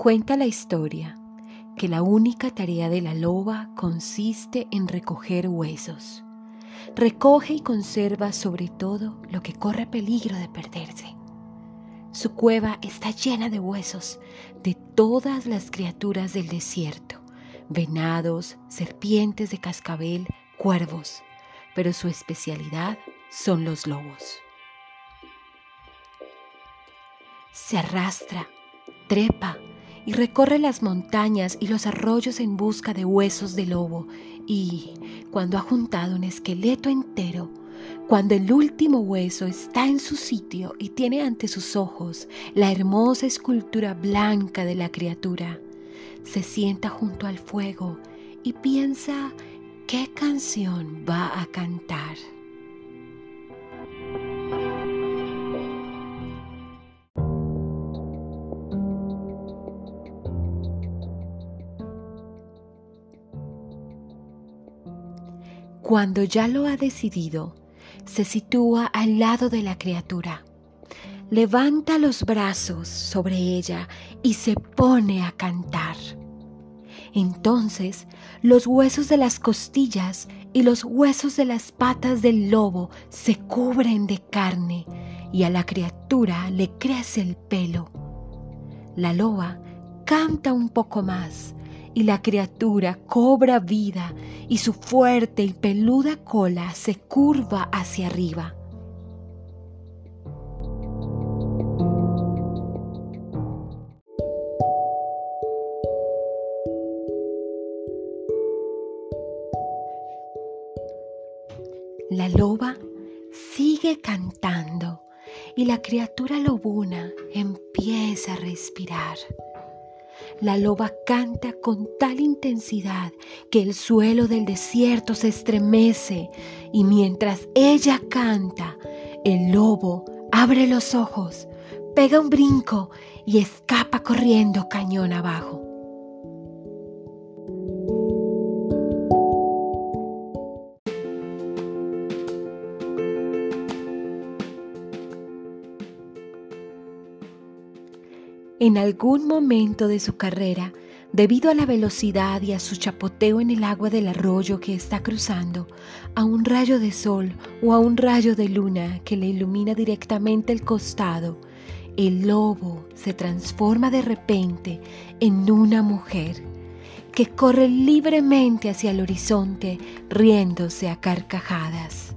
Cuenta la historia que la única tarea de la loba consiste en recoger huesos. Recoge y conserva sobre todo lo que corre peligro de perderse. Su cueva está llena de huesos de todas las criaturas del desierto, venados, serpientes de cascabel, cuervos, pero su especialidad son los lobos. Se arrastra, trepa y recorre las montañas y los arroyos en busca de huesos de lobo y, cuando ha juntado un esqueleto entero, cuando el último hueso está en su sitio y tiene ante sus ojos la hermosa escultura blanca de la criatura, se sienta junto al fuego y piensa qué canción va a cantar. Cuando ya lo ha decidido, se sitúa al lado de la criatura. Levanta los brazos sobre ella y se pone a cantar. Entonces los huesos de las costillas y los huesos de las patas del lobo se cubren de carne y a la criatura le crece el pelo. La loba canta un poco más y la criatura cobra vida y su fuerte y peluda cola se curva hacia arriba. La loba sigue cantando y la criatura lobuna empieza a respirar. La loba canta con tal intensidad que el suelo del desierto se estremece y mientras ella canta, el lobo abre los ojos, pega un brinco y escapa corriendo cañón abajo. En algún momento de su carrera, debido a la velocidad y a su chapoteo en el agua del arroyo que está cruzando, a un rayo de sol o a un rayo de luna que le ilumina directamente el costado, el lobo se transforma de repente en una mujer que corre libremente hacia el horizonte riéndose a carcajadas.